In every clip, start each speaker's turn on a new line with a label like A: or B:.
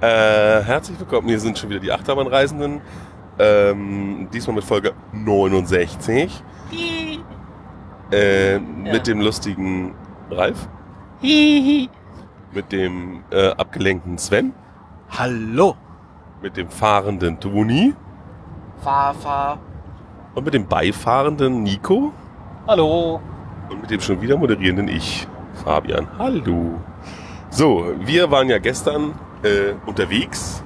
A: Äh, herzlich willkommen, hier sind schon wieder die Achterbahnreisenden. Ähm, diesmal mit Folge 69. Äh, Mit dem lustigen Ralf. mit dem äh, abgelenkten Sven.
B: Hallo.
A: Mit dem fahrenden Toni.
C: Fahr, fahr.
A: Und mit dem beifahrenden Nico.
B: Hallo.
A: Und mit dem schon wieder moderierenden ich, Fabian. Hallo. So, wir waren ja gestern äh, unterwegs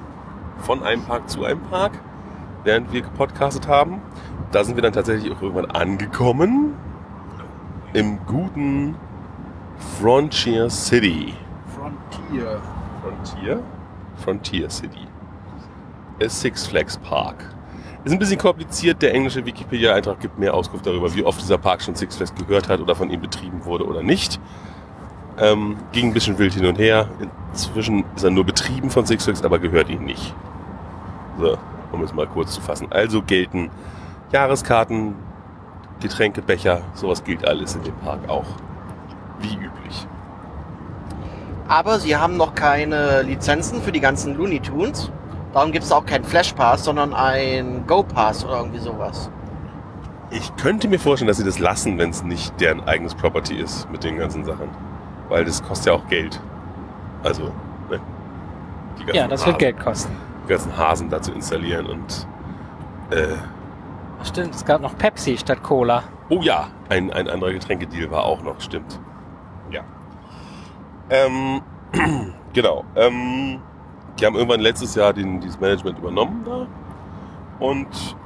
A: von einem Park zu einem Park, während wir gepodcastet haben. Da sind wir dann tatsächlich auch irgendwann angekommen. Im guten Frontier City.
B: Frontier.
A: Frontier? Frontier City. A Six Flags Park. Ist ein bisschen kompliziert. Der englische Wikipedia-Eintrag gibt mehr Auskunft darüber, wie oft dieser Park schon Six Flags gehört hat oder von ihm betrieben wurde oder nicht. Ähm, ging ein bisschen wild hin und her. Inzwischen ist er nur betrieben von Six Flags, aber gehört ihm nicht. So, um es mal kurz zu fassen. Also gelten Jahreskarten, Getränke, Becher, sowas gilt alles in dem Park auch. Wie üblich.
C: Aber sie haben noch keine Lizenzen für die ganzen Looney Tunes. Darum gibt es auch keinen Flash Pass, sondern ein Go Pass oder irgendwie sowas.
A: Ich könnte mir vorstellen, dass sie das lassen, wenn es nicht deren eigenes Property ist mit den ganzen Sachen. Weil das kostet ja auch Geld. Also, ne?
B: Ja, das wird
A: Hasen-
B: Geld kosten.
A: Die ganzen Hasen da zu installieren und äh,
B: Stimmt, es gab noch Pepsi statt Cola.
A: Oh ja, ein, ein anderer Getränkedeal war auch noch, stimmt. Ja. Ähm, genau. Ähm, die haben irgendwann letztes Jahr den, dieses Management übernommen da und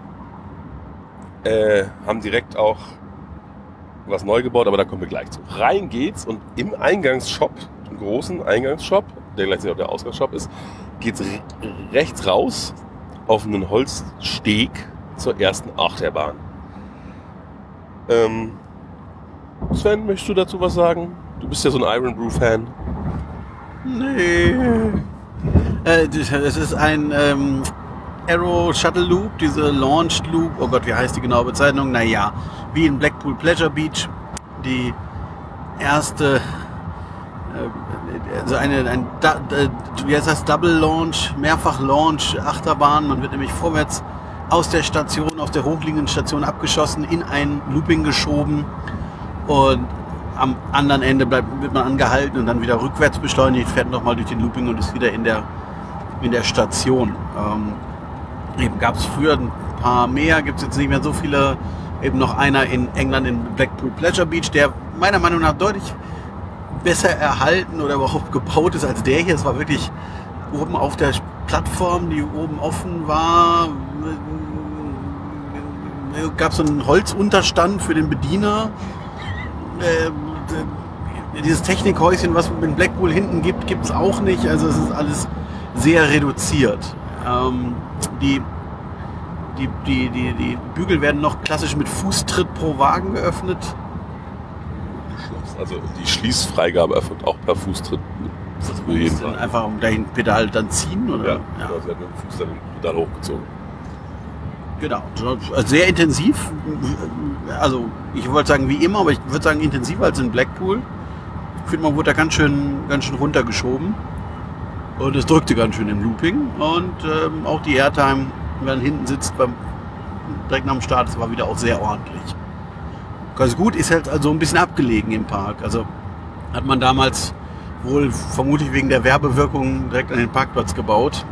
A: äh, haben direkt auch was neu gebaut, aber da kommen wir gleich zu. Rein geht's und im Eingangsshop, im großen Eingangsshop, der gleichzeitig auch der Ausgangsshop ist, geht's re rechts raus auf einen Holzsteg zur ersten Achterbahn. Ähm, Sven, möchtest du dazu was sagen? Du bist ja so ein Iron Brew Fan.
D: Nee. Äh, das ist ein ähm, Arrow Shuttle Loop, diese Launched Loop. Oh Gott, wie heißt die genaue Bezeichnung? Naja, wie in Blackpool Pleasure Beach. Die erste, äh, also eine, ein, äh, wie heißt das? Double Launch, Mehrfach Launch Achterbahn. Man wird nämlich vorwärts aus der Station, aus der hochliegenden Station abgeschossen, in ein Looping geschoben und am anderen Ende bleibt, wird man angehalten und dann wieder rückwärts beschleunigt, fährt nochmal durch den Looping und ist wieder in der, in der Station. Ähm, eben gab es früher ein paar mehr, gibt es jetzt nicht mehr so viele. Eben noch einer in England in Blackpool Pleasure Beach, der meiner Meinung nach deutlich besser erhalten oder überhaupt gebaut ist als der hier. Es war wirklich oben auf der Plattform, die oben offen war, gab es so einen Holzunterstand für den Bediener. D- dieses Technikhäuschen, was es in Blackpool hinten gibt, gibt es auch nicht. Also es ist alles sehr reduziert. Ähm, die, die, die, die, die Bügel werden noch klassisch mit Fußtritt pro Wagen geöffnet.
A: Also die Schließfreigabe erfolgt auch per Fußtritt. Das
D: Dann einfach um dahin Pedal dann ziehen oder?
A: Ja, ja. Also er hat mit dem Fuß dann den Pedal hochgezogen.
D: Genau, also sehr intensiv. Also ich wollte sagen wie immer, aber ich würde sagen intensiver als in Blackpool. Ich finde, man wurde da ganz schön, ganz schön runtergeschoben. Und es drückte ganz schön im Looping. Und ähm, auch die Airtime, wenn man hinten sitzt, beim, direkt nach dem Start, das war wieder auch sehr ordentlich. Ganz gut, ist halt also ein bisschen abgelegen im Park. Also hat man damals wohl vermutlich wegen der Werbewirkung direkt an den Parkplatz gebaut.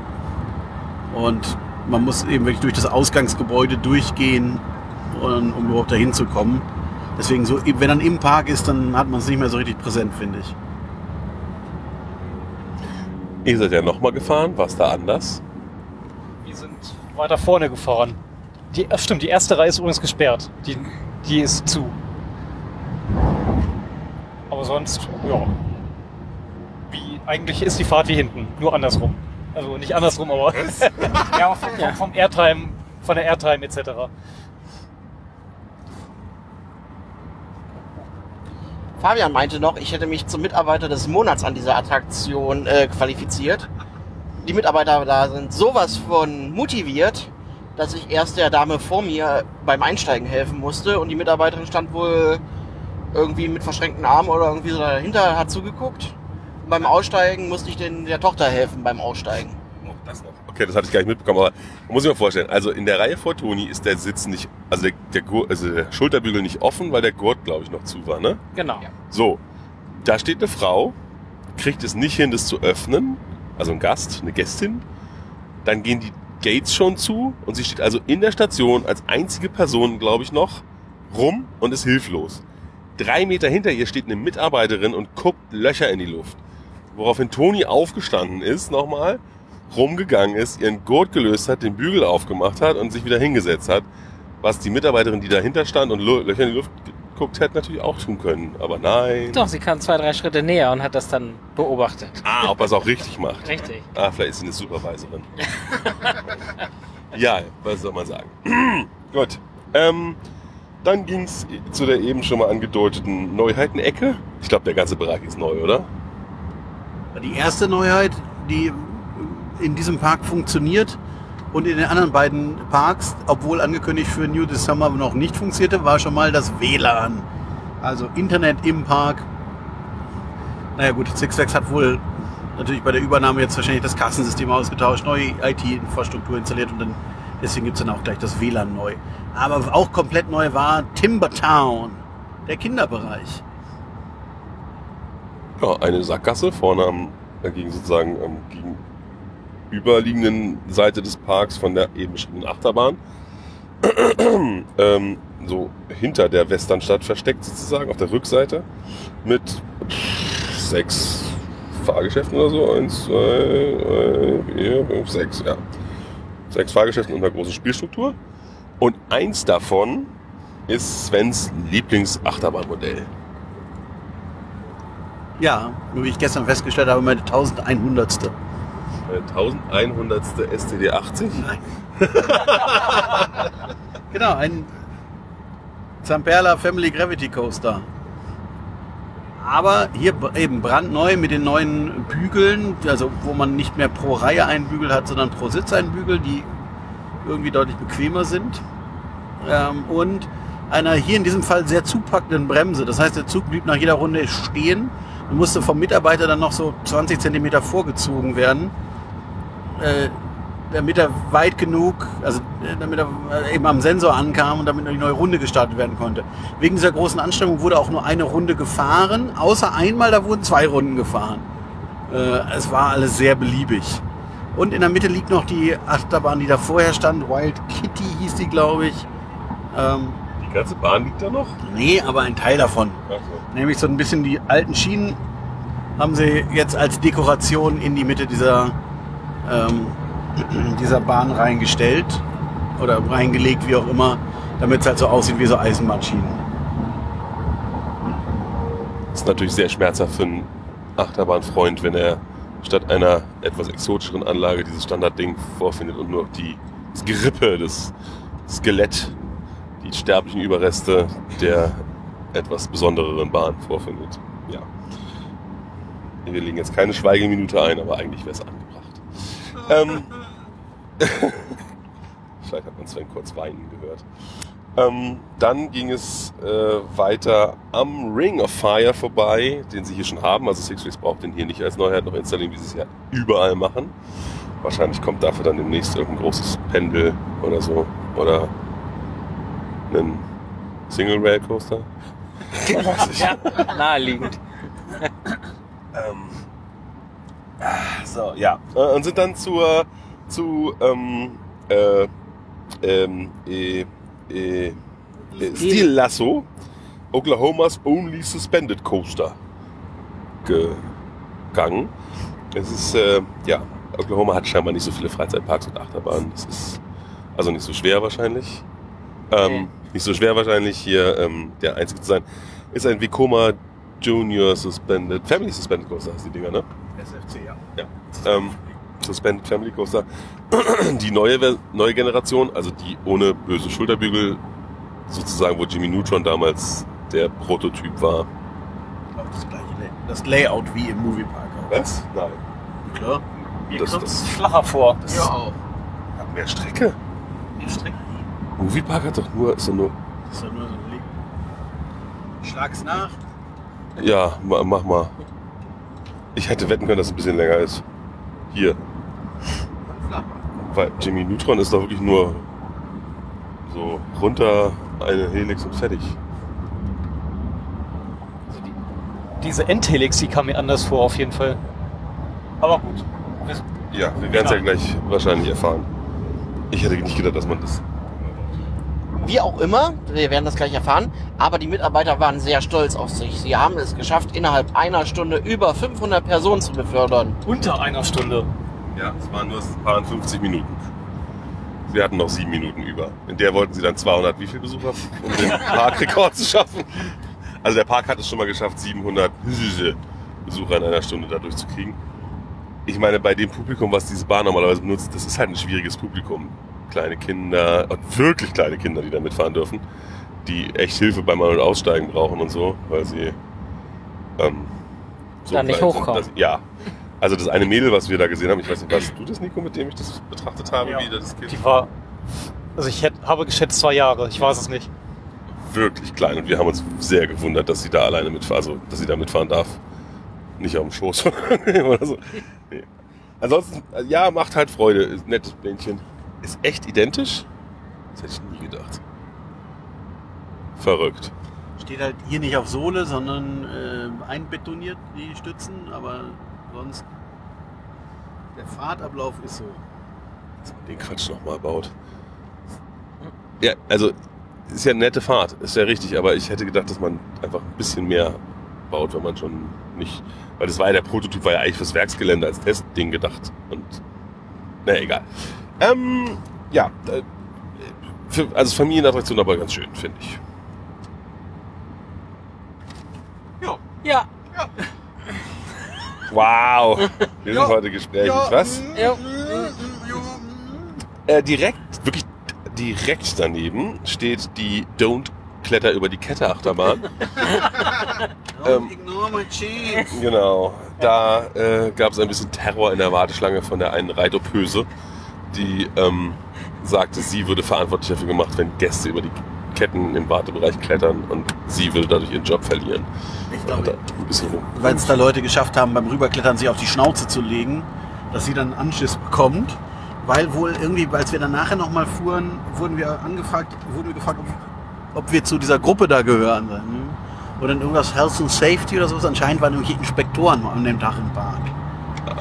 D: Und man muss eben wirklich durch das Ausgangsgebäude durchgehen, um, überhaupt dahin zu kommen. Deswegen so, wenn dann im Park ist, dann hat man es nicht mehr so richtig präsent, finde ich.
A: Ihr seid ja nochmal gefahren, war es da anders?
B: Wir sind weiter vorne gefahren. Die, ach stimmt, die erste Reihe ist übrigens gesperrt. Die, die ist zu. Aber sonst, ja. Wie, eigentlich ist die Fahrt wie hinten, nur andersrum. Also nicht andersrum, aber. ja, vom, vom, vom Airtime, von der Airtime etc.
C: Fabian meinte noch, ich hätte mich zum Mitarbeiter des Monats an dieser Attraktion äh, qualifiziert. Die Mitarbeiter da sind sowas von motiviert, dass ich erst der Dame vor mir beim Einsteigen helfen musste und die Mitarbeiterin stand wohl irgendwie mit verschränkten Armen oder irgendwie so dahinter, hat zugeguckt. Und beim Aussteigen musste ich den, der Tochter helfen beim Aussteigen.
A: Das noch. Okay, das hatte ich gar nicht mitbekommen, aber man muss sich mal vorstellen, also in der Reihe vor Toni ist der Sitz nicht, also der, der, Gurt, also der Schulterbügel nicht offen, weil der Gurt, glaube ich, noch zu war, ne?
B: Genau.
A: So, da steht eine Frau, kriegt es nicht hin, das zu öffnen, also ein Gast, eine Gästin. Dann gehen die Gates schon zu und sie steht also in der Station als einzige Person, glaube ich, noch rum und ist hilflos. Drei Meter hinter ihr steht eine Mitarbeiterin und guckt Löcher in die Luft. Woraufhin Toni aufgestanden ist, nochmal, rumgegangen ist, ihren Gurt gelöst hat, den Bügel aufgemacht hat und sich wieder hingesetzt hat. Was die Mitarbeiterin, die dahinter stand und Löcher in die Luft geguckt hätte, natürlich auch tun können. Aber nein.
E: Doch, sie kam zwei, drei Schritte näher und hat das dann beobachtet.
A: Ah, ob er es auch richtig macht.
E: Richtig.
A: Ah, vielleicht ist sie eine Supervisorin. ja, was soll man sagen? Gut. Ähm, dann ging's zu der eben schon mal angedeuteten Neuheiten-Ecke. Ich glaube, der ganze Bereich ist neu, oder?
D: Die erste Neuheit, die in diesem Park funktioniert und in den anderen beiden Parks, obwohl angekündigt für New December noch nicht funktionierte, war schon mal das WLAN. Also Internet im Park. Naja gut, Six Flags hat wohl natürlich bei der Übernahme jetzt wahrscheinlich das Kassensystem ausgetauscht, neue IT-Infrastruktur installiert und dann deswegen gibt's dann auch gleich das WLAN neu. Aber auch komplett neu war Timbertown, der Kinderbereich.
A: Ja, eine Sackgasse vorne am, dagegen sozusagen am gegenüberliegenden Seite des Parks von der eben beschriebenen Achterbahn. ähm, so hinter der Westernstadt versteckt sozusagen, auf der Rückseite. Mit sechs Fahrgeschäften oder so. Eins, zwei, drei, vier, fünf, sechs, ja. Sechs Fahrgeschäften und einer großen Spielstruktur. Und eins davon ist Svens Lieblingsachterbahnmodell.
D: Ja, wie ich gestern festgestellt habe, meine 1100.
A: Eine 1100. STD 80.
D: Nein. genau, ein Zamperla Family Gravity Coaster. Aber hier eben brandneu mit den neuen Bügeln, also wo man nicht mehr pro Reihe einen Bügel hat, sondern pro Sitz einen Bügel, die irgendwie deutlich bequemer sind. Ähm, und einer hier in diesem Fall sehr zupackenden Bremse. Das heißt, der Zug blieb nach jeder Runde stehen und musste vom Mitarbeiter dann noch so 20 Zentimeter vorgezogen werden äh, damit er weit genug, also äh, damit er äh, eben am Sensor ankam und damit eine neue Runde gestartet werden konnte. Wegen dieser großen Anstrengung wurde auch nur eine Runde gefahren, außer einmal, da wurden zwei Runden gefahren. Äh, es war alles sehr beliebig. Und in der Mitte liegt noch die Achterbahn, die da vorher stand. Wild Kitty hieß die, glaube ich. Ähm,
A: Die ganze Bahn liegt da noch?
D: nee, aber ein Teil davon.
A: Ach
D: Nämlich so ein bisschen die alten Schienen haben sie jetzt als Dekoration in die Mitte dieser, ähm, dieser Bahn reingestellt oder reingelegt, wie auch immer, damit es halt so aussieht wie so Eisenbahnschienen.
A: Das ist natürlich sehr schmerzhaft für einen Achterbahnfreund, wenn er statt einer etwas exotischeren Anlage dieses Standardding vorfindet und nur die, das Gerippe, das Skelett, die sterblichen Überreste der etwas besondereren Bahn vorfindet. Ja. Wir legen jetzt keine Schweigeminute ein, aber eigentlich wäre es angebracht. Ähm, vielleicht hat man Sven kurz weinen gehört. Ähm, dann ging es äh, weiter am Ring of Fire vorbei, den sie hier schon haben. Also Six Flags braucht den hier nicht als Neuheit noch installieren, wie sie es ja überall machen. Wahrscheinlich kommt dafür dann demnächst irgendein großes Pendel oder so. Oder ein Single Rail Coaster.
E: Ja, naheliegend.
A: Ähm, so, ja. Äh, Und sind dann zur, zu ähm, äh, ähm, äh, äh, Steel Lasso, Oklahomas Only Suspended Coaster gegangen. Es ist, äh, ja, Oklahoma hat scheinbar nicht so viele Freizeitparks und Achterbahnen. Das ist also nicht so schwer wahrscheinlich. Ähm,
E: Nee.
A: Nicht so schwer wahrscheinlich hier ähm, der einzige zu sein. Ist ein Vekoma Junior Suspended, Family Suspended Coaster heißt die Dinger, ne?
D: SFC, ja.
A: Ja. Ähm, Suspended Family Coaster. Die neue, neue Generation, also die ohne böse Schulterbügel, sozusagen, wo Jimmy Neutron damals der Prototyp war.
D: Auch das gleiche das Layout wie im Moviepark. auch.
A: Was? Nein.
D: Klar.
B: Mir
A: Das-
B: kommt es flacher vor.
A: Das
C: auch.
A: hat mehr Strecke.
B: Die Strecke.
A: Moviepark hat doch nur, ist doch nur.
D: Das ist doch nur so ein Link. Schlag's nach.
A: Ja, ma, mach mal. Ich hätte wetten können, dass es ein bisschen länger ist. Hier. weil Jimmy Neutron ist doch wirklich nur so runter eine Helix und fertig.
B: Diese Endhelix, die kam mir anders vor, auf jeden Fall. Aber gut. Wir-
A: Ja, wir werden es ja gleich wahrscheinlich erfahren. Ich hätte nicht gedacht, dass man das.
C: Wie auch immer, wir werden das gleich erfahren, aber die Mitarbeiter waren sehr stolz auf sich. Sie haben es geschafft, innerhalb einer Stunde über 500 Personen zu befördern.
B: Unter einer Stunde.
A: Ja, es waren nur es waren 50 Minuten. Wir hatten noch sieben Minuten über. In der wollten sie dann 200 wie viel Besucher, um den Parkrekord zu schaffen. Also der Park hat es schon mal geschafft, 700 Besucher in einer Stunde dadurch zu kriegen. Ich meine, bei dem Publikum, was diese Bahn normalerweise benutzt, das ist halt ein schwieriges Publikum. Kleine Kinder, und wirklich kleine Kinder, die da mitfahren dürfen, die echt Hilfe beim An- und Aussteigen brauchen und so, weil sie ähm,
E: Da nicht
A: klein sind,
E: hochkommen.
A: dass- ja. Also das eine Mädel, was wir da gesehen haben, ich weiß nicht, warst du das, Nico, mit dem ich das betrachtet habe,
B: Ja.
A: wie das Kind
B: Die war. Also ich hätte, habe geschätzt zwei Jahre, ich weiß es nicht.
A: wirklich klein und wir haben uns sehr gewundert, dass sie da alleine mitfahren, also dass sie da mitfahren darf. Nicht auf dem Schoß oder so. Nee. Ansonsten, äh, ja, macht halt Freude. Ein nettes Bändchen. Ist echt identisch? Das hätte ich nie gedacht. Verrückt.
D: Steht halt hier nicht auf Sohle, sondern äh, einbetoniert, die Stützen, aber sonst der Fahrtablauf ist so.
A: Dass man den Quatsch nochmal baut. Ja, also ist ja eine nette Fahrt, ist ja richtig, aber ich hätte gedacht, dass man einfach ein bisschen mehr baut, wenn man schon nicht. Weil das war ja der Prototyp, war ja eigentlich fürs Werksgelände als Testding gedacht. Und naja, egal. Ähm, ja, äh, für, also Familienattraktion aber ganz schön, finde ich.
E: Ja.
A: Wow, wir sind heute gesprächig, was?
E: ja.
A: Äh, direkt, wirklich direkt daneben steht die Don't Kletter über die Kette Achterbahn. Ähm,
D: ignore my cheeks.
A: Genau. Da äh, gab es ein bisschen Terror in der Warteschlange von der einen Reitopöse, die ähm, sagte, sie würde verantwortlich dafür gemacht, wenn Gäste über die Ketten im Wartebereich klettern und sie würde dadurch ihren Job verlieren.
D: Ich glaube, weil es da Leute geschafft haben, beim Rüberklettern sich auf die Schnauze zu legen, dass sie dann Anschiss bekommt. Weil wohl irgendwie, als wir dann nachher nochmal fuhren, wurden wir angefragt, wurden wir gefragt, ob, ob wir zu dieser Gruppe da gehören. Oder irgendwas Health and Safety oder sowas. Anscheinend waren irgendwelche Inspektoren an dem Tag im Park.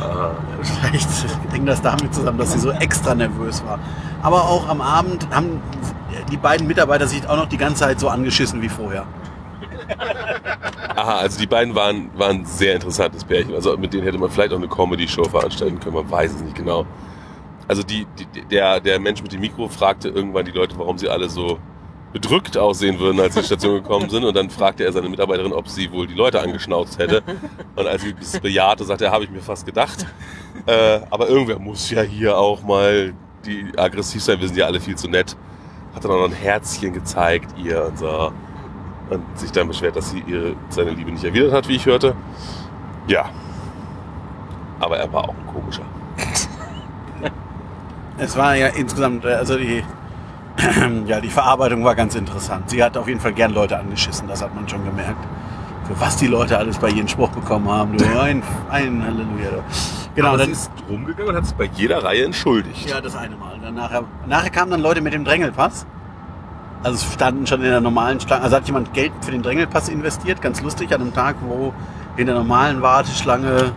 A: Ah,
D: Vielleicht hängt das damit zusammen, dass sie so extra nervös war. Aber auch am Abend haben die beiden Mitarbeiter sich auch noch die ganze Zeit so angeschissen wie vorher.
A: Aha, also die beiden waren, waren ein sehr interessantes Pärchen. Also mit denen hätte man vielleicht auch eine Comedy-Show veranstalten können, man weiß es nicht genau. Also die, die, der, der Mensch mit dem Mikro fragte irgendwann die Leute, warum sie alle so bedrückt aussehen würden, als sie in die Station gekommen sind. Und dann fragte er seine Mitarbeiterin, ob sie wohl die Leute angeschnauzt hätte. Und als sie das bejahte, sagte er, habe ich mir fast gedacht. Äh, aber irgendwer muss ja hier auch mal die aggressiv sein. Wir sind ja alle viel zu nett. Hat dann auch noch ein Herzchen gezeigt, ihr und so. Und sich dann beschwert, dass sie ihre, seine Liebe nicht erwidert hat, wie ich hörte. Ja. Aber er war auch ein komischer.
D: Es war ja insgesamt, äh, also die, ja, die Verarbeitung war ganz interessant. Sie hat auf jeden Fall gern Leute angeschissen, das hat man schon gemerkt. Für was die Leute alles bei jedem Spruch bekommen haben. Du, ein, ein Halleluja. Genau,
A: Aber
D: dann
A: sie ist rumgegangen und hat sich bei jeder Reihe entschuldigt.
D: Ja, das eine Mal. Dann nachher, nachher kamen dann Leute mit dem Drängelpass. Also es standen schon in der normalen Schlange. Also hat jemand Geld für den Drängelpass investiert. Ganz lustig an einem Tag, wo in der normalen Warteschlange,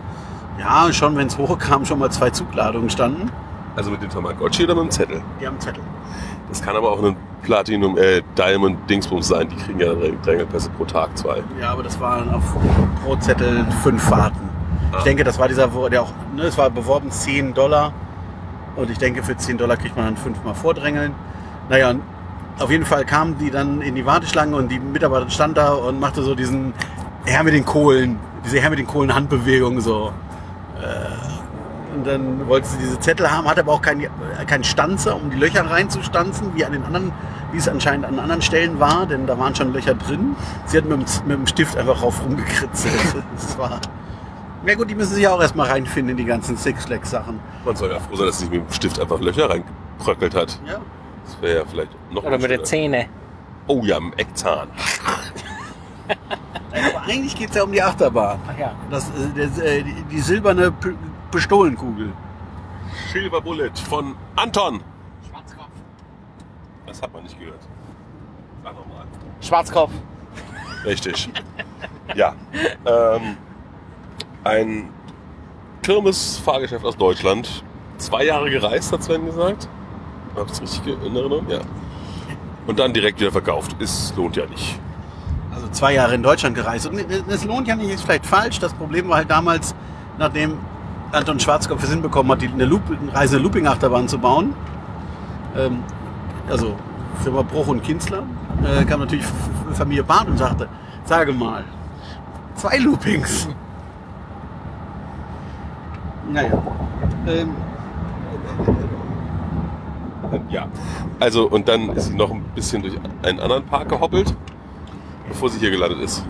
D: ja, schon wenn es hochkam, schon mal zwei Zugladungen standen.
A: Also mit dem Tamagotchi oder mit dem Zettel?
D: Die haben Zettel.
A: Das kann aber auch ein Platinum, äh, Diamond Dingsbums sein. Die kriegen ja Dräng- Drängelpässe pro Tag zwei.
D: Ja, aber das waren auf pro Zettel fünf Fahrten.
A: Ah.
D: Ich denke, das war dieser, der auch, ne, es war beworben 10 Dollar. Und ich denke, für 10 Dollar kriegt man dann fünfmal vordrängeln. Naja, und auf jeden Fall kamen die dann in die Warteschlange und die Mitarbeiterin stand da und machte so diesen Herr mit den Kohlen, diese Herr mit den Kohlen Handbewegung so. Äh, Und dann wollte sie diese Zettel haben, hatte aber auch keinen kein Stanzer, um die Löcher reinzustanzen, wie an den anderen, wie es anscheinend an anderen Stellen war, denn da waren schon Löcher drin. Sie hat mit dem, mit dem Stift einfach rauf rumgekritzelt. Das war. Ja gut, die müssen sich ja auch erstmal reinfinden in die ganzen Six Flags Sachen.
A: Man soll ja froh sein, dass sie mit dem Stift einfach Löcher reingebröckelt hat.
D: Ja.
A: Das wäre ja vielleicht noch
E: Oder mit den
A: unschöner.
E: Zähne.
A: Oh ja, im Eckzahn.
D: Aber eigentlich geht es ja um die Achterbahn.
E: Ach ja.
D: Das, äh, das, äh, die, die silberne Pistolenkugel.
A: Silver Bullet von Anton.
C: Schwarzkopf.
A: Das hat man nicht gehört. Sag nochmal.
C: Schwarzkopf.
A: Richtig. Ja. Ähm, ein Kirmes-Fahrgeschäft aus Deutschland. Zwei Jahre gereist, hat Sven gesagt. Hab ich richtig in Erinnerung? Ja. Und dann direkt wieder verkauft. Es lohnt ja nicht.
D: Also zwei Jahre in Deutschland gereist. Und es lohnt ja nicht, ist vielleicht falsch. Das Problem war halt damals, nachdem Anton Schwarzkopf es hinbekommen hat, die- eine, Loop, eine Reise Looping-Achterbahn zu bauen. Ähm, also Firma Bruch und Kinzler. Äh, kam natürlich Familie Barth und sagte, sage mal, zwei Loopings. Naja. Ähm,
A: Ja. Also, und dann ist sie noch ein bisschen durch einen anderen Park gehoppelt, bevor sie hier gelandet ist.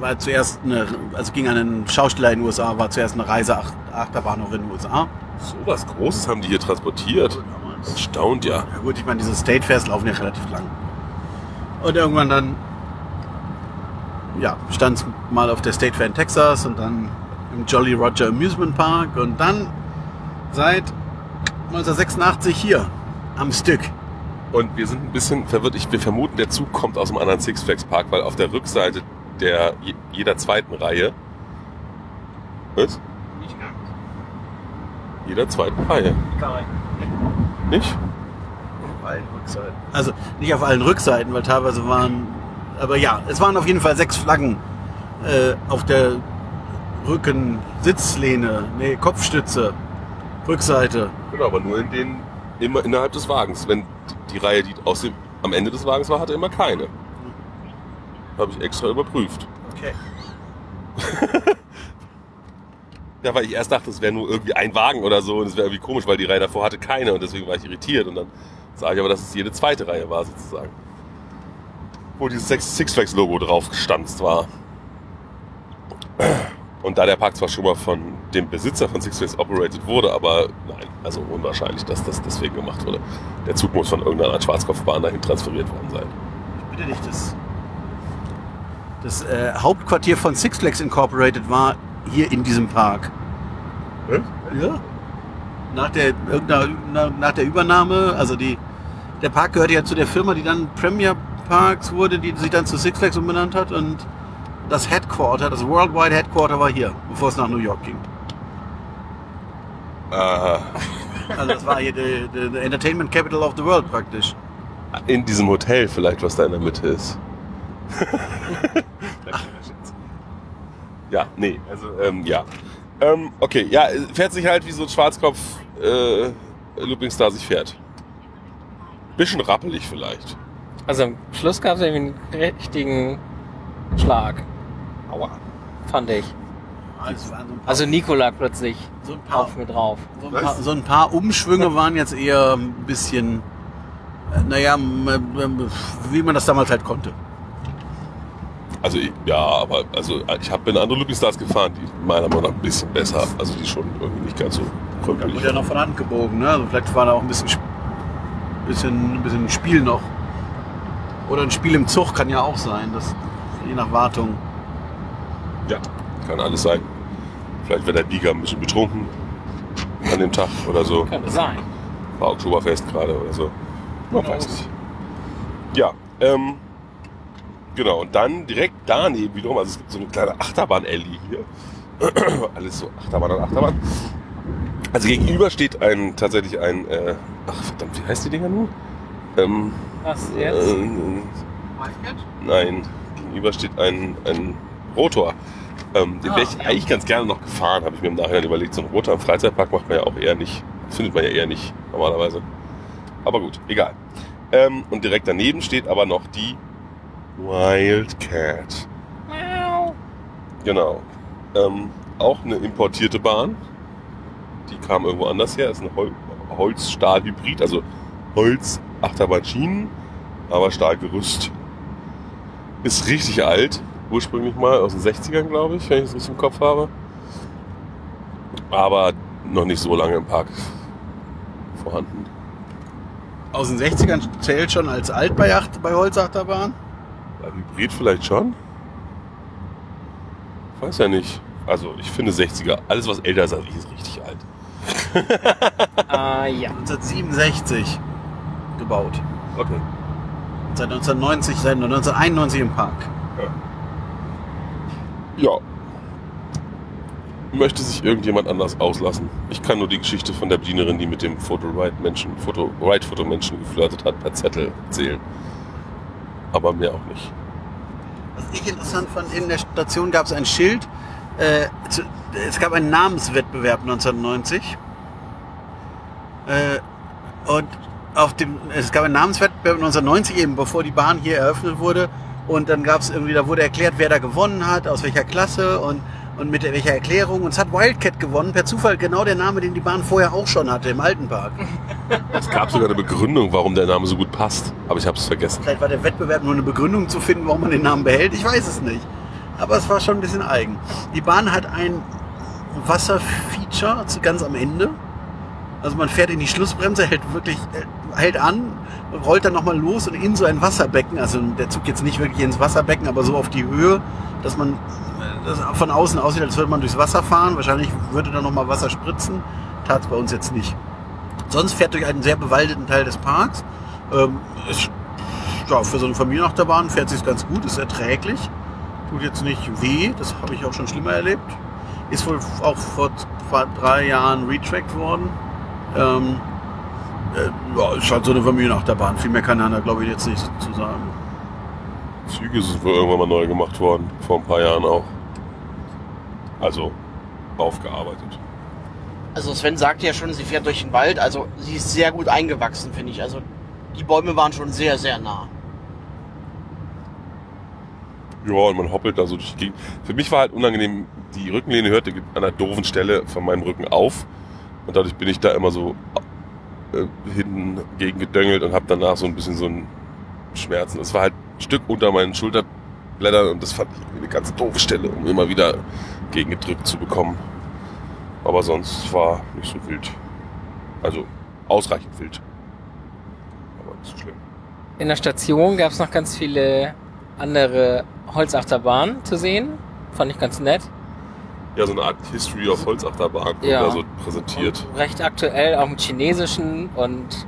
D: War zuerst eine, also ging an einen Schauspieler in den USA, war zuerst eine Reiseachterbahn auch in den USA.
A: So was Großes haben die hier transportiert. Erstaunt, ja.
D: Ja gut, ich meine, diese State Fairs laufen ja relativ lang. Und irgendwann dann, ja, stand es mal auf der State Fair in Texas und dann im Jolly Roger Amusement Park und dann seit 1986 hier am Stück.
A: Und wir sind ein bisschen verwirrt. Ich, wir vermuten, der Zug kommt aus einem anderen Six Flags Park, weil auf der Rückseite der je- jeder zweiten Reihe. Was? Jeder zweiten Reihe. Nicht?
D: Auf allen Rückseiten. Also nicht auf allen Rückseiten, weil teilweise waren, aber ja, es waren auf jeden Fall sechs Flaggen äh, auf der Rücken, Sitzlehne, nee, Kopfstütze, Rückseite.
A: Genau, aber nur in den, immer innerhalb des Wagens. Wenn die Reihe, die aus dem, am Ende des Wagens war, hatte immer keine. Habe ich extra überprüft.
D: Okay.
A: Ja, weil ich erst dachte, es wäre nur irgendwie ein Wagen oder so und es wäre irgendwie komisch, weil die Reihe davor hatte keine und deswegen war ich irritiert und dann sage ich aber, dass es jede zweite Reihe war sozusagen. Wo dieses Six Flags Logo drauf gestanzt war. Und da der Park zwar schon mal von dem Besitzer von Six Flags operated wurde, aber nein, also unwahrscheinlich, dass das deswegen gemacht wurde. Der Zug muss von irgendeiner Schwarzkopfbahn dahin transferiert worden sein.
D: Bitte nicht, das, das äh, Hauptquartier von Six Flags Incorporated war hier in diesem Park. Ja. Nach der, nach der Übernahme, also die, der Park gehörte ja zu der Firma, die dann Premier Parks wurde, die sich dann zu Six Flags umbenannt hat und das Headquarter, das Worldwide Headquarter war hier, bevor es nach New York ging.
A: Äh,
D: Also das war hier die, die, die Entertainment Capital of the World praktisch.
A: in diesem Hotel vielleicht, was da in der Mitte ist. ja, nee, also ähm, ja. Ähm, okay, ja, fährt sich halt wie so ein Schwarzkopf äh, Looping Star sich fährt. Bisschen rappelig vielleicht.
E: Also am Schluss gab es irgendwie einen richtigen Schlag,
A: Aua.
E: fand ich.
D: Also,
E: Also Nico lag plötzlich
D: so, ein paar,
E: auf mir drauf.
D: so, ein paar, so ein paar Umschwünge waren jetzt eher ein bisschen, äh, naja, wie man das damals halt konnte.
A: Also ich- ja, aber also ich habe in andere Looping Stars gefahren, die meiner Meinung nach ein bisschen besser, also die schon irgendwie nicht ganz so
D: Da
A: krüppelig
D: wurde ja noch von Hand gebogen, ne? Also vielleicht war da auch ein bisschen, bisschen, ein bisschen Spiel noch. Oder ein Spiel im Zug kann ja auch sein, das, je nach Wartung.
A: Ja, kann alles sein. Vielleicht wird der Bieger ein bisschen betrunken an dem Tag oder so.
E: Könnte sein.
A: War Oktoberfest gerade oder so. Man weiß nicht. Ja, ähm, genau. Und dann direkt daneben wiederum, also es gibt so eine kleine Achterbahn-Alley hier. Alles so Achterbahn an Achterbahn. Also gegenüber steht ein, tatsächlich ein, äh, ach verdammt, wie heißt die Dinger nun? Ähm,
E: Was jetzt?
A: äh, nein, gegenüber steht ein, ein Rotor. Ähm, den
E: Ah,
A: wäre ich
E: ja.
A: eigentlich ganz gerne noch gefahren, habe ich mir im Nachhinein überlegt. So ein Rotor im Freizeitpark macht man ja auch eher nicht, findet man ja eher nicht normalerweise. Aber gut, egal. Ähm, und direkt daneben steht aber noch die Wildcat.
E: Miau.
A: Genau. Ähm, auch eine importierte Bahn. Die kam irgendwo anders her. Ist ein Hol Holz-Stahl-Hybrid, also Holz, Achterbahnschienen, aber Stahlgerüst. Ist richtig alt. Ursprünglich mal aus den 60ern, glaube ich, wenn ich es richtig im Kopf habe. Aber noch nicht so lange im Park vorhanden.
D: Aus den 60ern zählt schon als alt bei, Acht, bei Holzachterbahn.
A: Bei Hybrid vielleicht schon? Weiß ja nicht. Also ich finde 60er, alles was älter ist als ich, ist richtig alt.
E: Äh, ja.
D: 1967 gebaut.
A: Okay.
D: Seit 1990, seit 1991 im Park.
A: Ja. Möchte sich irgendjemand anders auslassen? Ich kann nur die Geschichte von der Bedienerin, die mit dem Foto-Ride-Menschen, Foto-Ride-Fotomenschen geflirtet hat, per Zettel erzählen. Aber mehr auch nicht.
D: Was ich interessant fand, in der Station gab es ein Schild. Äh, zu, es gab einen Namenswettbewerb 1990. Äh, und auf dem, es gab einen Namenswettbewerb 1990 eben, bevor die Bahn hier eröffnet wurde. Und dann gab es irgendwie, da wurde erklärt, wer da gewonnen hat, aus welcher Klasse und, und mit welcher Erklärung. Und es hat Wildcat gewonnen, per Zufall genau der Name, den die Bahn vorher auch schon hatte, im alten Park.
A: Es gab sogar eine Begründung, warum der Name so gut passt. Aber ich habe es vergessen.
D: Vielleicht war der Wettbewerb nur eine Begründung zu finden, warum man den Namen behält. Ich weiß es nicht. Aber es war schon ein bisschen eigen. Die Bahn hat ein Wasserfeature ganz am Ende. Also man fährt in die Schlussbremse, hält wirklich, äh, hält an, rollt dann nochmal los und in so ein Wasserbecken, also der Zug jetzt nicht wirklich ins Wasserbecken, aber so auf die Höhe, dass man das von außen aussieht, als würde man durchs Wasser fahren. Wahrscheinlich würde da nochmal Wasser spritzen. Tat es bei uns jetzt nicht. Sonst fährt durch einen sehr bewaldeten Teil des Parks. Ähm, ja, für so eine Familienachterbahn fährt sich ganz gut, ist erträglich. Tut jetzt nicht weh, das habe ich auch schon schlimmer erlebt. Ist wohl auch vor zwei, drei Jahren retrackt worden. Ähm, äh, ja, ist halt so eine Familienachterbahn. Viel mehr kann da, glaube ich, jetzt nicht zu sagen.
A: Züge sind wohl irgendwann mal neu gemacht worden, vor ein paar Jahren auch. Also aufgearbeitet.
C: Also Sven sagte ja schon, sie fährt durch den Wald. Also sie ist sehr gut eingewachsen, finde ich. Also die Bäume waren schon sehr, sehr nah.
A: Ja, und man hoppelt da so durch die Gegend. Für mich war halt unangenehm, die Rückenlehne hörte an einer doofen Stelle von meinem Rücken auf. Und dadurch bin ich da immer so äh, hinten gegen gedöngelt und habe danach so ein bisschen so ein Schmerzen. Das war halt ein Stück unter meinen Schulterblättern und das fand ich eine ganz doofe Stelle, um immer wieder gegengedrückt zu bekommen. Aber sonst war nicht so wild. Also ausreichend wild. Aber nicht so schlimm.
E: In der Station gab es noch ganz viele andere Holzachterbahnen zu sehen. Fand ich ganz nett.
A: Ja, so eine Art History of Holzachterbahn wurde
E: Ja.
A: da so präsentiert.
E: Und recht aktuell auch mit chinesischen und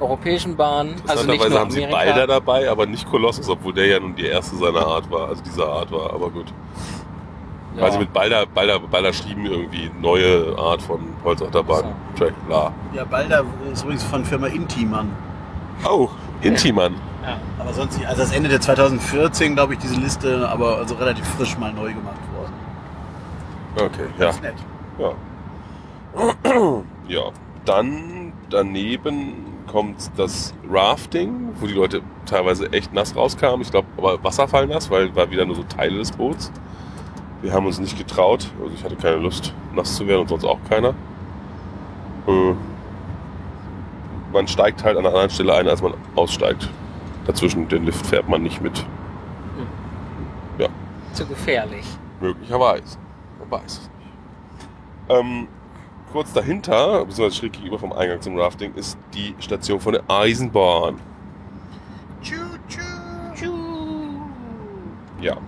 E: europäischen Bahnen. Also nicht
A: Interessanterweise
E: nur
A: haben sie
E: Amerika.
A: Balder dabei, aber nicht Colossus, obwohl der ja nun die erste seiner Art war, also dieser Art war, aber gut.
E: Ja.
A: Weil sie mit Balder, Balder, Balder schrieben irgendwie neue Art von Holzachterbahn. Track, bla.
D: Ja, Balder ist übrigens von Firma Intiman.
A: Oh, Intiman.
D: Aber sonst nicht. Also das Ende der 2014, glaube ich, diese Liste, aber also relativ frisch mal neu gemacht worden.
A: Okay, ja.
D: Ist nett.
A: Ja. ja. Dann daneben kommt das Rafting, wo die Leute teilweise echt nass rauskamen. Ich glaube, aber wasserfallnass, weil war wieder nur so Teile des Boots. Wir haben uns nicht getraut. Also ich hatte keine Lust, nass zu werden und sonst auch keiner. Äh, Man steigt halt an einer anderen Stelle ein, als man aussteigt. Dazwischen den Lift fährt man nicht mit.
E: Zu gefährlich.
A: Möglicherweise. Man weiß es nicht. Ähm, kurz dahinter, beziehungsweise schräg gegenüber vom Eingang zum Rafting, ist die Station von der Eisenbahn. Ja.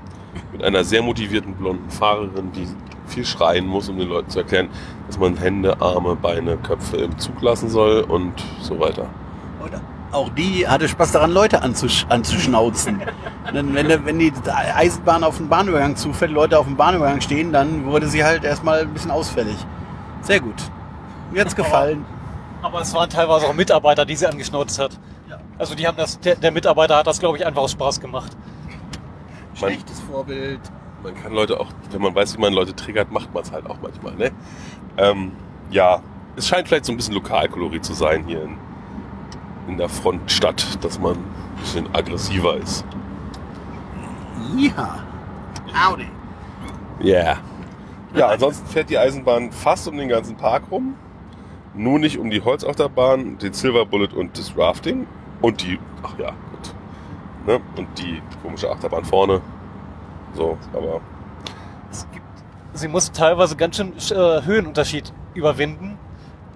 A: Mit einer sehr motivierten blonden Fahrerin, die viel schreien muss, um den Leuten zu erklären, dass man Hände, Arme, Beine, Köpfe im Zug lassen soll und so weiter.
D: Und auch die hatte Spaß daran, Leute anzusch anzuschnauzen. Dann, wenn, wenn die Eisenbahn auf den Bahnübergang zufällt, Leute auf dem Bahnübergang stehen, dann wurde sie halt erstmal ein bisschen ausfällig. Sehr gut. Mir hat's gefallen.
B: Aber es waren teilweise auch Mitarbeiter, die sie angeschnauzt hat.
D: Ja.
B: Also die haben das, der, der Mitarbeiter hat das, glaube ich, einfach aus Spaß gemacht.
A: Man,
D: Schlechtes Vorbild.
A: man kann Leute auch, wenn man weiß, wie man Leute triggert, macht man es halt auch manchmal. Ne? Ähm, ja, es scheint vielleicht so ein bisschen Lokalkolorit zu sein hier in, in der Frontstadt, dass man ein bisschen aggressiver ist.
D: Ja. Howdy.
A: Yeah. Ja, ansonsten fährt die Eisenbahn fast um den ganzen Park rum. Nur nicht um die Holzachterbahn, den Silver Bullet und das Rafting. Und die, ach ja. Ne? Und die komische Achterbahn vorne. So, aber
B: Es gibt, sie muss teilweise ganz schön äh, Höhenunterschied überwinden.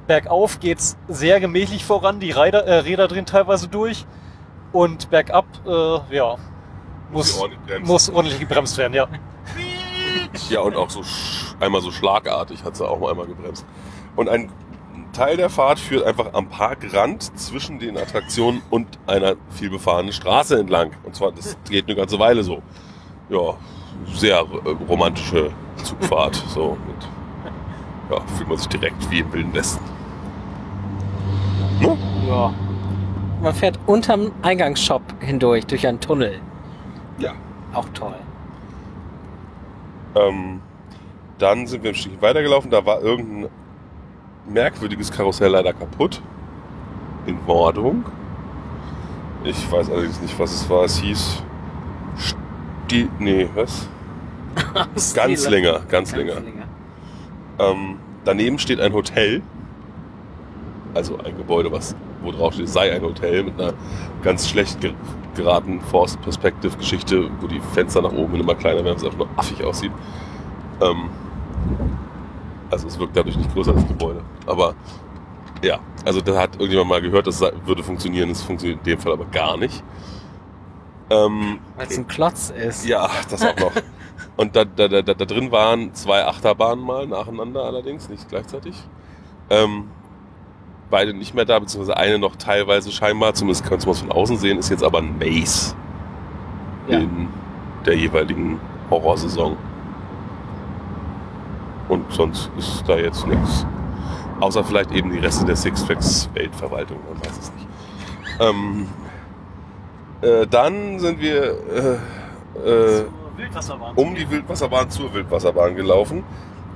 B: Bergauf geht's sehr gemächlich voran, die Räder, äh, Räder drehen teilweise durch. Und bergab, äh, ja, muss,
A: ordentlich
B: muss ordentlich gebremst werden, ja.
A: Ja, und auch so einmal so schlagartig hat sie auch mal einmal gebremst. Und ein Teil der Fahrt führt einfach am Parkrand zwischen den Attraktionen und einer vielbefahrenen Straße entlang. Und zwar, das geht eine ganze Weile so. Ja, sehr äh, romantische Zugfahrt. So mit, ja, fühlt man sich direkt wie im Wilden Westen. Ne?
E: Ja. Man fährt unterm Eingangsshop hindurch, durch einen Tunnel.
A: Ja.
E: Auch toll.
A: Ähm, dann sind wir ein Stückchen weitergelaufen. Da war irgendein merkwürdiges Karussell leider kaputt. In Wardung. Ich weiß allerdings nicht, was es war. Es hieß. Sti nee, was? Ganz länger, ganz länger. Ähm, daneben steht ein Hotel. Also ein Gebäude, was wo drauf steht, sei ein Hotel mit einer ganz schlecht ge geraten Forced Perspective Geschichte, wo die Fenster nach oben immer kleiner werden, es einfach nur affig aussieht. Ähm, also es wirkt dadurch nicht größer als das Gebäude. Aber ja, also da hat irgendjemand mal gehört, das würde funktionieren, es funktioniert in dem Fall aber gar nicht. Ähm,
E: Weil es ein Klotz ist.
A: ja, das auch noch. Und da, da, da, da da drin waren zwei Achterbahnen mal nacheinander allerdings, nicht gleichzeitig. Ähm, beide nicht mehr da, beziehungsweise eine noch teilweise scheinbar, zumindest kannst du es von außen sehen, ist jetzt aber ein Maze
E: Ja.
A: in der jeweiligen Horrorsaison. Und sonst ist da jetzt nichts. Außer vielleicht eben die Reste der Six Flags Weltverwaltung, man weiß es nicht. Ähm, äh, dann sind wir äh, äh, um die Wildwasserbahn zur Wildwasserbahn gelaufen.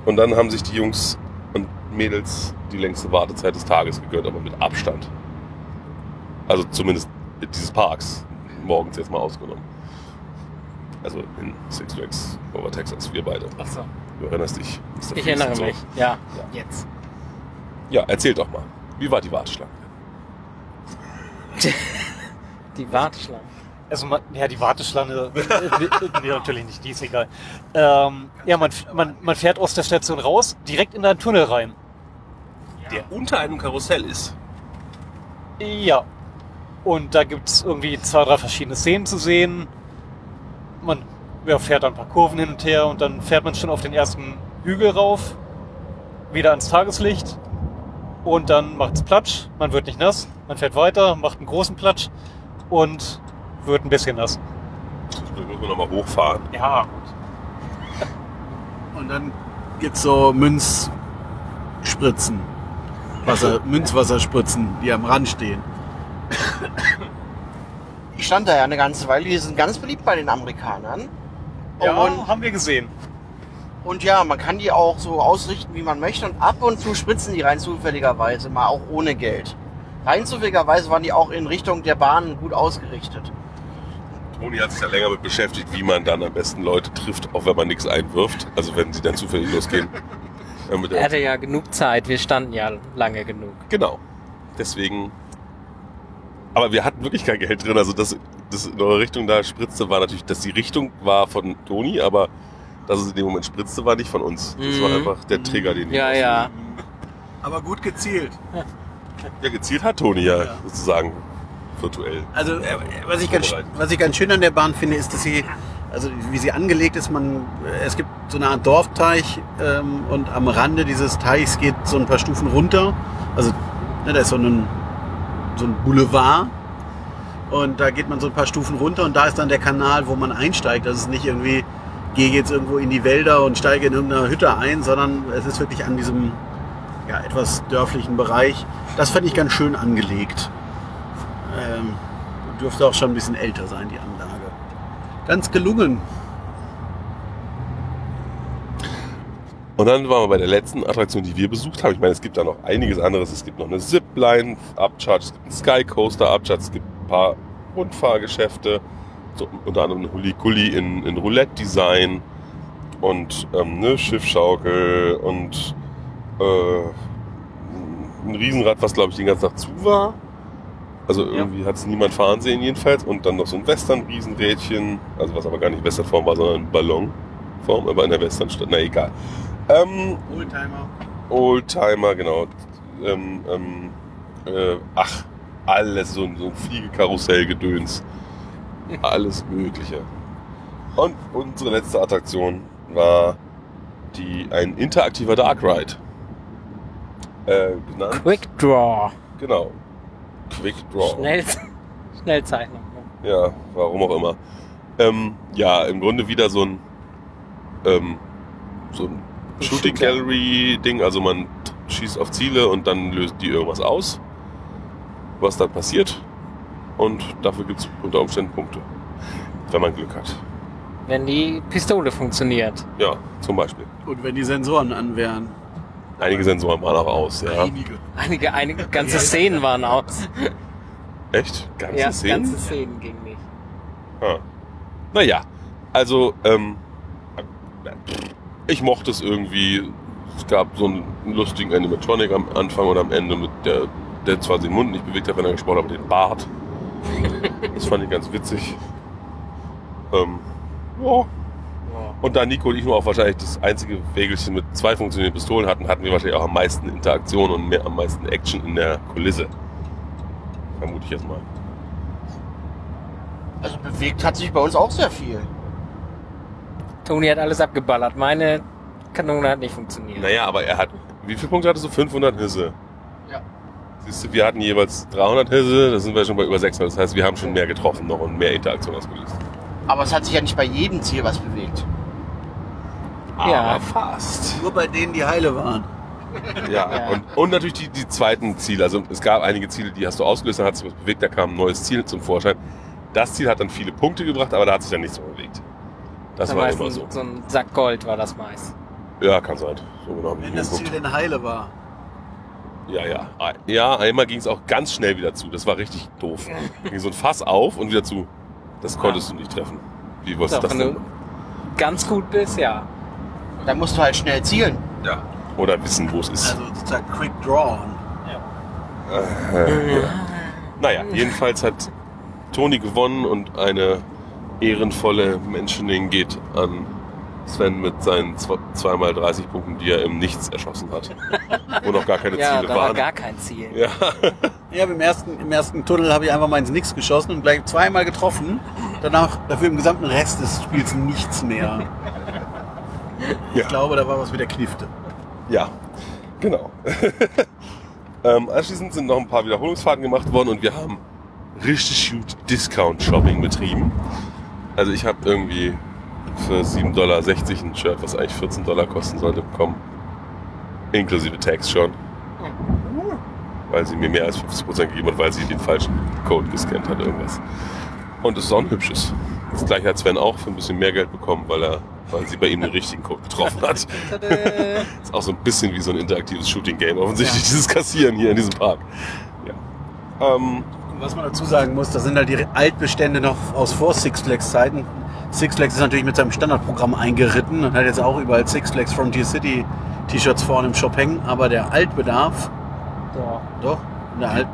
A: Und dann haben sich die Jungs und Mädels die längste Wartezeit des Tages gegönnt, aber mit Abstand. Also zumindest dieses Parks. Morgens jetzt mal ausgenommen. Also in Six Flags over Texas, wir beide.
E: Achso.
A: Du erinnerst dich.
E: Ich erinnere
A: so.
E: mich. Ja,
A: Ja.
E: jetzt.
A: Ja, erzähl doch mal. Wie war die Warteschlange?
E: Die Warteschlange.
B: Also man, ja, die Warteschlange, nee, natürlich nicht, die ist egal. Ähm, ja, man, man, man fährt aus der Station raus, direkt in einen Tunnel rein.
A: Der unter einem Karussell ist.
B: Ja. Und da gibt's irgendwie zwei, drei verschiedene Szenen zu sehen. Man ja, fährt dann ein paar Kurven hin und her und dann fährt man schon auf den ersten Hügel rauf, wieder ans Tageslicht und dann macht's Platsch, man wird nicht nass, man fährt weiter, macht einen großen Platsch und wird ein bisschen nass.
A: Das müssen wir nochmal hochfahren.
B: Ja,
D: Und dann gibt's so Münzspritzen. Wasser, Münzwasserspritzen, die am Rand stehen.
C: Ich stand da ja eine ganze Weile. Die sind ganz beliebt bei den Amerikanern.
B: Ja
C: Und,
B: haben wir gesehen.
C: und ja, man kann die auch so ausrichten, wie man möchte. Und ab und zu spritzen die rein zufälligerweise mal auch ohne Geld. Rein zufälligerweise waren die auch in Richtung der Bahn gut ausgerichtet.
A: Toni hat sich ja länger mit beschäftigt, wie man dann am besten Leute trifft, auch wenn man nichts einwirft. Also wenn sie dann zufällig losgehen.
E: Er hatte ja genug Zeit. Wir standen ja lange genug.
A: Genau. Deswegen. Aber wir hatten wirklich kein Geld drin. Also das, das in eure Richtung da spritzte, war natürlich, dass die Richtung war von Toni, aber dass es in dem Moment spritzte, war nicht von uns. Das war
E: Mhm.
A: einfach der Trigger, den
E: Ja,
A: ich
E: ja.
D: Aber gut gezielt.
A: Ja, gezielt hat Toni ja, sozusagen virtuell.
D: Also äh, was ich, ganz, was ich ganz schön an der Bahn finde, ist, dass sie, also wie sie angelegt ist, man, es gibt so eine Art Dorfteich ähm, und am Rande dieses Teichs geht so ein paar Stufen runter. Also ne, da ist so ein, so ein Boulevard und da geht man so ein paar Stufen runter und da ist dann der Kanal, wo man einsteigt. Das ist nicht irgendwie, gehe jetzt irgendwo in die Wälder und steige in irgendeiner Hütte ein, sondern es ist wirklich an diesem ja, etwas dörflichen Bereich. Das fand ich ganz schön angelegt. Ähm, dürfte auch schon ein bisschen älter sein, die Anlage. Ganz gelungen.
A: Und dann waren wir bei der letzten Attraktion, die wir besucht haben. Ich meine, es gibt da noch einiges anderes. Es gibt noch eine Zipline Upcharge, es gibt einen Sky Coaster Upcharge, es gibt paar Rundfahrgeschäfte, so, unter anderem eine Huli-Gulli in, in Roulette-Design und ähm, eine Schiffschaukel und äh, ein Riesenrad, was glaube ich den ganzen Tag zu war. Also irgendwie hat es niemand fahren sehen jedenfalls. Und dann noch so ein Western-Riesenrädchen, also was aber gar nicht Westernform war, sondern Ballonform, aber in der Westernstadt, na egal. Ähm,
D: Oldtimer.
A: Oldtimer, genau. Ähm, ähm, äh, ach, alles, so, ein- so ein Fliegekarussell-Gedöns. Alles Mögliche. Und unsere letzte Attraktion war die, ein interaktiver Dark Ride. äh, genannt.
E: Quick Draw.
A: Genau. Quick Draw.
E: Schnell, Schnellzeichnung.
A: Ja, warum auch immer. Ähm, ja, im Grunde wieder so ein, ähm, so ein Shooting. Gallery Ding. Also man schießt auf Ziele und dann löst die irgendwas aus, was dann passiert. Und dafür gibt es unter Umständen Punkte, wenn man Glück hat.
E: Wenn die Pistole funktioniert.
A: Ja, zum Beispiel.
D: Und wenn die Sensoren an wären.
A: Einige Sensoren waren auch aus, ja.
D: Einige.
E: Einige, einige ganze Szenen waren aus.
A: Echt? Ganze
E: ja,
A: Szenen?
E: ganze Szenen ging nicht.
A: Ah. Naja, also, ähm, ich mochte es irgendwie. Es gab so einen lustigen Animatronic am Anfang und am Ende, mit der, der zwar den Mund nicht bewegt hat, wenn er gesprochen hat, aber den Bart. Das fand ich ganz witzig. Ähm, ja. Und da Nico und ich nur auch wahrscheinlich das einzige Wägelchen mit zwei funktionierenden Pistolen hatten, hatten wir wahrscheinlich auch am meisten Interaktion und mehr, am meisten Action in der Kulisse. Vermute ich jetzt mal.
C: Also bewegt hat sich bei uns auch sehr viel.
E: Toni hat alles abgeballert. Meine Kanone hat nicht funktioniert.
A: Naja, aber er hat. Wie viele Punkte hattest du? 500 Hisse.
C: Ja.
A: Wir hatten jeweils 300 Hisse, da sind wir schon bei über 600. Das heißt, wir haben schon mehr getroffen noch und mehr Interaktion ausgelöst.
C: Aber es hat sich ja nicht bei jedem Ziel was bewegt.
E: Ja.
A: Aber fast.
D: Nur bei denen, die heile waren.
A: Ja,
E: Ja.
A: Und, und natürlich die, die zweiten Ziele. Also es gab einige Ziele, die hast du ausgelöst, dann hat sich was bewegt, da kam ein neues Ziel zum Vorschein. Das Ziel hat dann viele Punkte gebracht, aber da hat sich dann nichts mehr bewegt. Das
E: Dann
A: war immer
E: ein-
A: so.
E: So ein Sack Gold war das meist.
A: Ja, kann sein. So genau
D: Wenn das Ziel denn heile war.
A: Ja, ja. Ja, einmal ging es auch ganz schnell wieder zu. Das war richtig doof. Ging so ein Fass auf und wieder zu. Das konntest du nicht treffen. Wie
E: Doch,
A: ist das
E: wenn
A: denn?
E: du ganz gut bist, ja.
C: Da musst du halt schnell zielen.
A: Ja. Oder wissen, wo es ist.
D: Also sozusagen Quick Draw.
A: Äh, ja. Naja, jedenfalls hat Toni gewonnen und eine ehrenvolle Mentioning geht an Sven mit seinen 2x30 Punkten, die er im Nichts erschossen hat. Wo noch gar keine
E: Ja,
A: Ziele
E: da war
A: waren.
E: gar kein Ziel.
A: ja.
D: Ja, im ersten, im ersten Tunnel habe ich einfach mal ins Nix geschossen und gleich zweimal getroffen. Danach dafür im gesamten Rest des Spiels nichts mehr.
A: Ja.
D: Ich glaube, da war was mit der Knifte.
A: Ja, genau. ähm, anschließend sind noch ein paar Wiederholungsfahrten gemacht worden und wir haben richtig gut Discount-Shopping betrieben. Also ich habe irgendwie für 7,60 Dollar ein Shirt, was eigentlich 14 Dollar kosten sollte, bekommen. Inklusive Tax schon. Weil sie mir mehr als 50% gegeben hat, weil sie den falschen Code gescannt hat, irgendwas. Und es ist auch ein hübsches. Das gleiche hat Sven auch für ein bisschen mehr Geld bekommen, weil er, weil sie bei ihm den richtigen Code getroffen hat. Ist auch so ein bisschen wie so ein interaktives Shooting-Game, offensichtlich, dieses Kassieren hier in diesem Park. Ja. Ähm,
D: Und was man dazu sagen muss, das sind halt die Altbestände noch aus vor Six Flags Zeiten. Six Flags ist natürlich mit seinem Standardprogramm eingeritten und hat jetzt auch überall Six Flags Frontier City T-Shirts vorne im Shop hängen, aber der Altbedarf,
E: So.
D: doch, der Alt,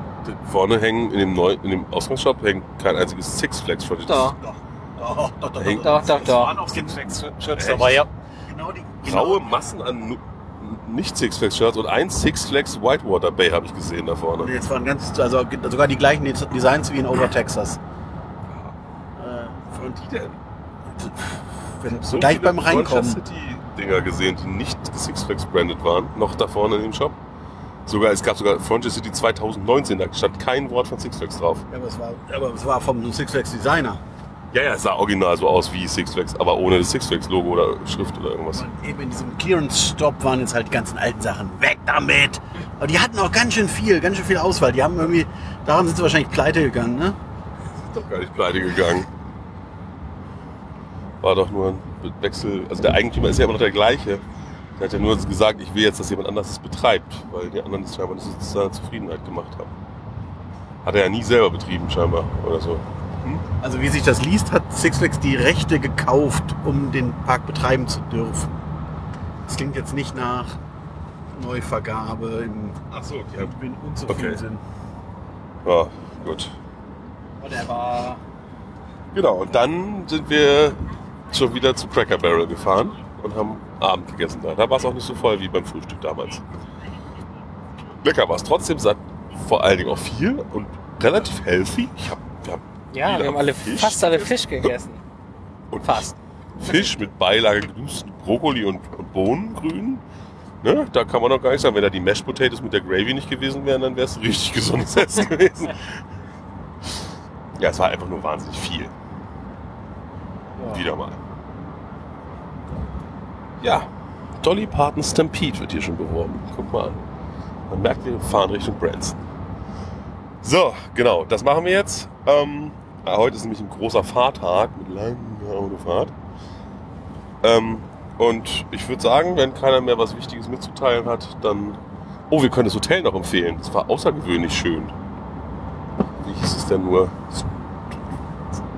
A: vorne hängen, in dem, Neu in dem Ausgangsshop hängt kein einziges Six Flags vor
E: Doch.
D: doch, doch, doch, doch,
A: Hängt-
E: Doch, doch, doch.
D: waren auch Six
B: Shirts
A: Echt?
B: dabei, ja.
D: genau die,
A: Graue
D: genau,
A: Massen an nicht Six Flags Shirts und ein Six Flags Whitewater Bay habe ich gesehen da vorne.
D: Jetzt waren ganz, also sogar die gleichen Designs wie in Over Texas. Äh,
A: Von die denn?
D: Wenn,
A: So
D: gleich beim Reinkommen.
A: Frontier City Dinger gesehen, die nicht Six Flags branded waren, noch da vorne in dem Shop. Sogar, es gab sogar Frontier City 2019, da stand kein Wort von Six Flags drauf.
D: Ja, aber es war, aber es war vom Six Flags Designer.
A: Ja, ja, es sah original so aus wie Six Flags, aber ohne das Six Flags Logo oder Schrift oder irgendwas.
D: Und eben in diesem Clearance-Stop waren jetzt halt die ganzen alten Sachen. Weg damit! Aber die hatten auch ganz schön viel, ganz schön viel Auswahl. Die haben irgendwie, daran sind sie wahrscheinlich pleite gegangen, ne?
A: Ist doch gar nicht pleite gegangen. War doch nur ein Wechsel. Also der Eigentümer ist ja immer noch der gleiche. Der hat ja nur gesagt, ich will jetzt, dass jemand anderes es betreibt, weil die anderen es scheinbar nicht so zu seiner Zufriedenheit gemacht haben. Hat er ja nie selber betrieben, scheinbar, oder so.
D: Also wie sich das liest, hat Six Flags die Rechte gekauft, um den Park betreiben zu dürfen. Das klingt jetzt nicht nach Neuvergabe im
A: Ach so,
D: ich bin unzufrieden
A: Okay. Ja, gut.
D: Whatever.
A: Genau, und dann sind wir schon wieder zu Cracker Barrel gefahren und haben Abend gegessen da. Da war es auch nicht so voll wie beim Frühstück damals. Lecker war es trotzdem, satt vor allen Dingen auch viel und relativ healthy. Ich hab, wir haben
E: Ja, wir haben alle,
A: Fisch
E: fast alle. Fisch gegessen.
A: Und
E: Fast.
A: Fisch mit Beilage gedustet Brokkoli und, und Bohnengrün. Ne? Da kann man doch gar nicht sagen, wenn da die Mashed Potatoes mit der Gravy nicht gewesen wären, dann wäre es richtig gesundes Essen gewesen. Ja, es war einfach nur wahnsinnig viel. Wieder mal. Ja, Dolly Parton Stampede wird hier schon beworben. Guck mal an. Man merkt, wir fahren Richtung Branson. So, genau, das machen wir jetzt. Ähm, ja, heute ist nämlich ein großer Fahrtag mit langer Autofahrt. Ähm, und ich würde sagen, wenn keiner mehr was Wichtiges mitzuteilen hat, dann. Oh, wir können das Hotel noch empfehlen. Das war außergewöhnlich schön. Wie hieß es denn nur?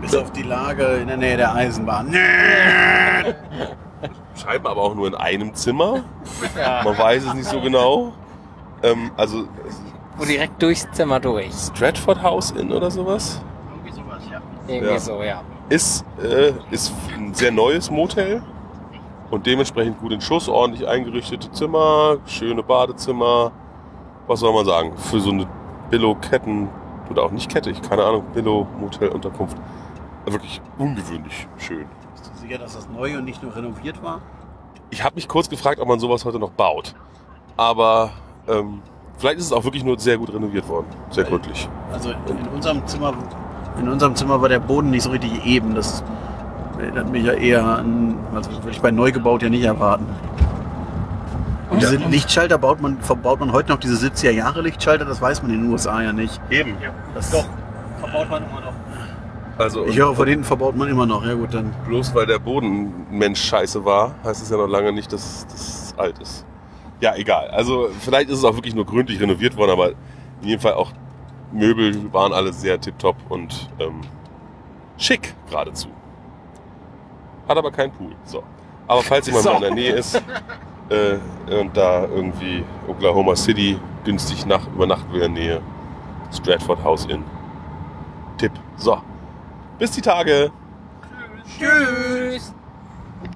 D: Bis auf die Lage in der Nähe der Eisenbahn.
A: Scheinbar aber auch nur in einem Zimmer. Man weiß es nicht so genau. Ähm, also
E: Wo direkt durchs Zimmer durch.
A: Stratford House Inn oder sowas.
C: Irgendwie sowas, ja.
E: Irgendwie
A: Ja.
E: so, ja.
A: Ist, äh, ist ein sehr neues Motel und dementsprechend gut in Schuss, ordentlich eingerichtete Zimmer, schöne Badezimmer. Was soll man sagen? Für so eine Billo-Ketten oder auch nicht Kette, ich keine Ahnung, Billo-Motel-Unterkunft. Wirklich ungewöhnlich schön.
D: Bist du sicher, dass das neu und nicht nur renoviert war?
A: Ich habe mich kurz gefragt, ob man sowas heute noch baut. Aber ähm, vielleicht ist es auch wirklich nur sehr gut renoviert worden. Sehr gründlich.
D: Also in unserem Zimmer, in unserem Zimmer war der Boden nicht so richtig eben. Das erinnert mich ja eher an, also würde ich bei neu gebaut ja nicht erwarten. Und diese Lichtschalter baut man, verbaut man heute noch diese 70er Jahre Lichtschalter, das weiß man in den USA ja nicht.
A: Eben.
D: Das,
B: Doch, verbaut man immer noch.
A: Also,
D: Ich höre, von denen verbaut man immer noch. Ja gut, dann.
A: Bloß weil der Boden Mensch scheiße war, heißt es ja noch lange nicht, dass das alt ist. Ja, egal. Also vielleicht ist es auch wirklich nur gründlich renoviert worden, aber in jedem Fall auch Möbel waren alle sehr tipptopp und ähm, schick geradezu. Hat aber keinen Pool. So. Aber falls jemand
B: So.
A: mal in der Nähe ist äh, und da irgendwie Oklahoma City günstig nach, übernachten will in der Nähe, Stratford House Inn. Tipp. So. Bis die Tage.
E: Tschüss.